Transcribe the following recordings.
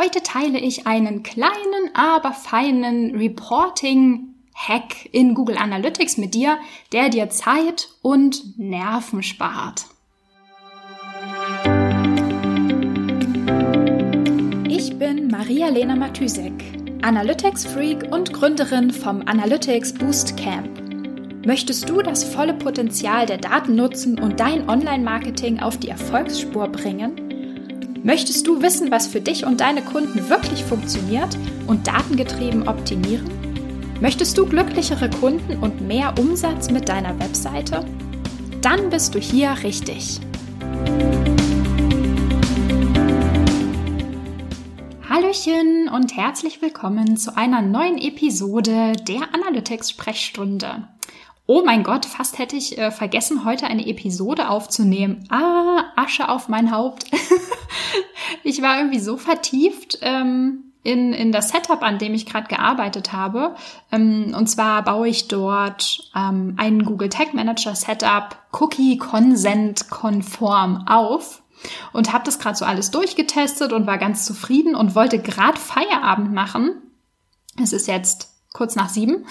Heute teile ich einen kleinen, aber feinen Reporting-Hack in Google Analytics mit dir, der dir Zeit und Nerven spart. Ich bin Maria-Lena Matysek, Analytics-Freak und Gründerin vom Analytics Boost Camp. Möchtest du das volle Potenzial der Daten nutzen und dein Online-Marketing auf die Erfolgsspur bringen? Möchtest du wissen, was für dich und deine Kunden wirklich funktioniert und datengetrieben optimieren? Möchtest du glücklichere Kunden und mehr Umsatz mit deiner Webseite? Dann bist du hier richtig. Hallöchen und herzlich willkommen zu einer neuen Episode der Analytics Sprechstunde. Oh mein Gott, fast hätte ich äh, vergessen, heute eine Episode aufzunehmen. Ah, Asche auf mein Haupt. ich war irgendwie so vertieft ähm, in, in das Setup, an dem ich gerade gearbeitet habe. Ähm, und zwar baue ich dort ähm, einen Google Tag Manager Setup Cookie Consent konform auf und habe das gerade so alles durchgetestet und war ganz zufrieden und wollte gerade Feierabend machen. Es ist jetzt kurz nach sieben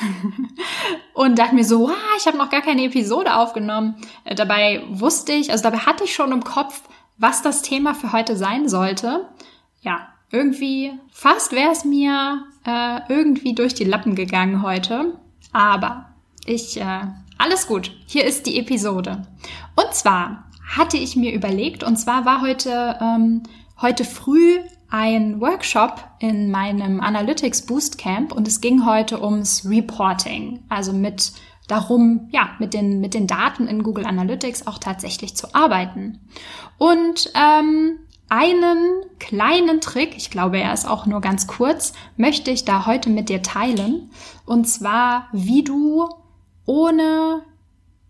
und dachte mir so, wow, ich habe noch gar keine Episode aufgenommen. Äh, dabei wusste ich, also dabei hatte ich schon im Kopf, was das Thema für heute sein sollte. Ja, irgendwie fast wäre es mir äh, irgendwie durch die Lappen gegangen heute. Aber ich, äh, alles gut. Hier ist die Episode. Und zwar hatte ich mir überlegt, und zwar war heute, ähm, heute früh ein Workshop in meinem Analytics Boost Camp und es ging heute ums Reporting, also mit darum, ja, mit den, mit den Daten in Google Analytics auch tatsächlich zu arbeiten. Und ähm, einen kleinen Trick, ich glaube, er ist auch nur ganz kurz, möchte ich da heute mit dir teilen. Und zwar, wie du ohne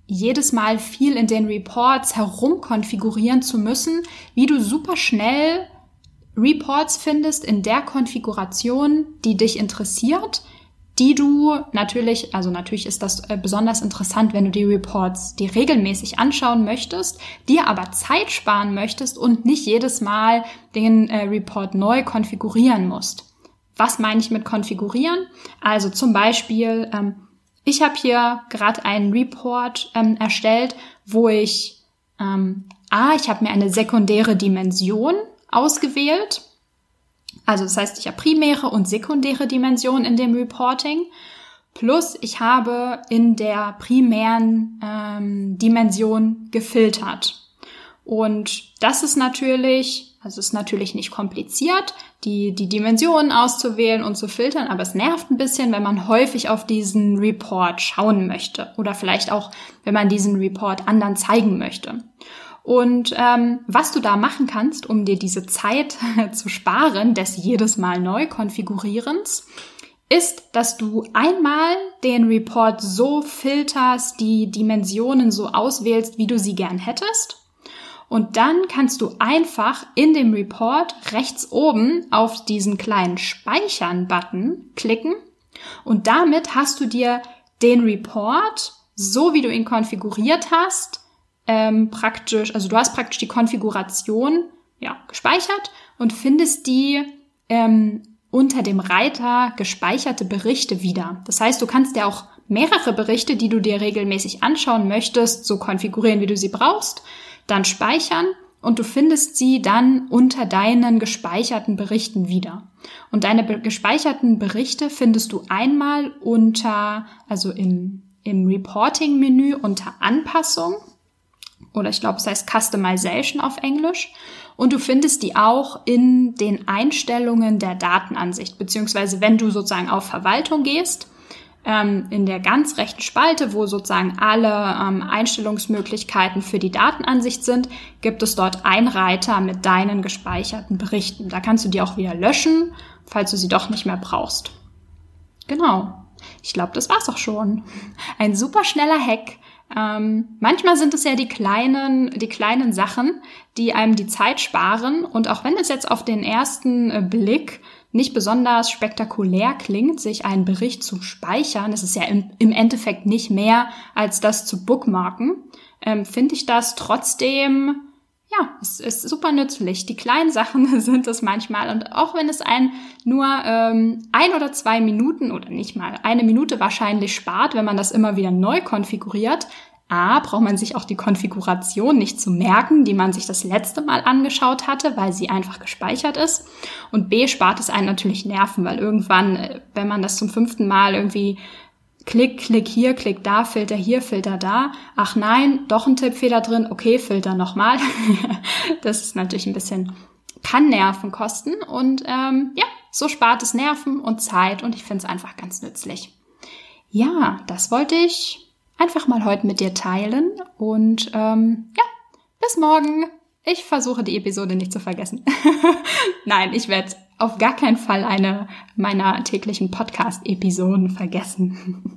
jedes Mal viel in den Reports herumkonfigurieren zu müssen, wie du super schnell Reports findest in der Konfiguration, die dich interessiert, die du natürlich, also natürlich ist das äh, besonders interessant, wenn du die Reports die regelmäßig anschauen möchtest, dir aber Zeit sparen möchtest und nicht jedes Mal den äh, Report neu konfigurieren musst. Was meine ich mit konfigurieren? Also zum Beispiel, ähm, ich habe hier gerade einen Report ähm, erstellt, wo ich, ähm, ah, ich habe mir eine sekundäre Dimension ausgewählt. Also das heißt, ich habe primäre und sekundäre Dimensionen in dem Reporting. Plus ich habe in der primären ähm, Dimension gefiltert. Und das ist natürlich, also ist natürlich nicht kompliziert, die, die Dimensionen auszuwählen und zu filtern, aber es nervt ein bisschen, wenn man häufig auf diesen Report schauen möchte oder vielleicht auch, wenn man diesen Report anderen zeigen möchte. Und ähm, was du da machen kannst, um dir diese Zeit zu sparen, des jedes Mal neu konfigurierens, ist, dass du einmal den Report so filterst, die Dimensionen so auswählst, wie du sie gern hättest. Und dann kannst du einfach in dem Report rechts oben auf diesen kleinen Speichern-Button klicken und damit hast du dir den Report, so wie du ihn konfiguriert hast, ähm, praktisch, also du hast praktisch die Konfiguration ja, gespeichert und findest die ähm, unter dem Reiter gespeicherte Berichte wieder. Das heißt, du kannst ja auch mehrere Berichte, die du dir regelmäßig anschauen möchtest, so konfigurieren, wie du sie brauchst, dann speichern und du findest sie dann unter deinen gespeicherten Berichten wieder. Und deine be gespeicherten Berichte findest du einmal unter, also im, im Reporting-Menü unter Anpassung oder ich glaube, es heißt Customization auf Englisch. Und du findest die auch in den Einstellungen der Datenansicht, beziehungsweise wenn du sozusagen auf Verwaltung gehst, ähm, in der ganz rechten Spalte, wo sozusagen alle ähm, Einstellungsmöglichkeiten für die Datenansicht sind, gibt es dort einen Reiter mit deinen gespeicherten Berichten. Da kannst du die auch wieder löschen, falls du sie doch nicht mehr brauchst. Genau. Ich glaube, das war's auch schon. Ein super schneller Hack, ähm, manchmal sind es ja die kleinen, die kleinen Sachen, die einem die Zeit sparen. Und auch wenn es jetzt auf den ersten äh, Blick nicht besonders spektakulär klingt, sich einen Bericht zu speichern, das ist ja im, im Endeffekt nicht mehr als das zu bookmarken, ähm, finde ich das trotzdem ja, es ist super nützlich. Die kleinen Sachen sind es manchmal. Und auch wenn es ein nur ähm, ein oder zwei Minuten oder nicht mal eine Minute wahrscheinlich spart, wenn man das immer wieder neu konfiguriert, A, braucht man sich auch die Konfiguration nicht zu merken, die man sich das letzte Mal angeschaut hatte, weil sie einfach gespeichert ist. Und B, spart es einen natürlich Nerven, weil irgendwann, äh, wenn man das zum fünften Mal irgendwie Klick, Klick hier, Klick da, Filter hier, Filter da. Ach nein, doch ein Tippfehler drin. Okay, Filter nochmal. das ist natürlich ein bisschen, kann Nerven kosten. Und ähm, ja, so spart es Nerven und Zeit und ich finde es einfach ganz nützlich. Ja, das wollte ich einfach mal heute mit dir teilen. Und ähm, ja, bis morgen. Ich versuche die Episode nicht zu vergessen. Nein, ich werde auf gar keinen Fall eine meiner täglichen Podcast-Episoden vergessen.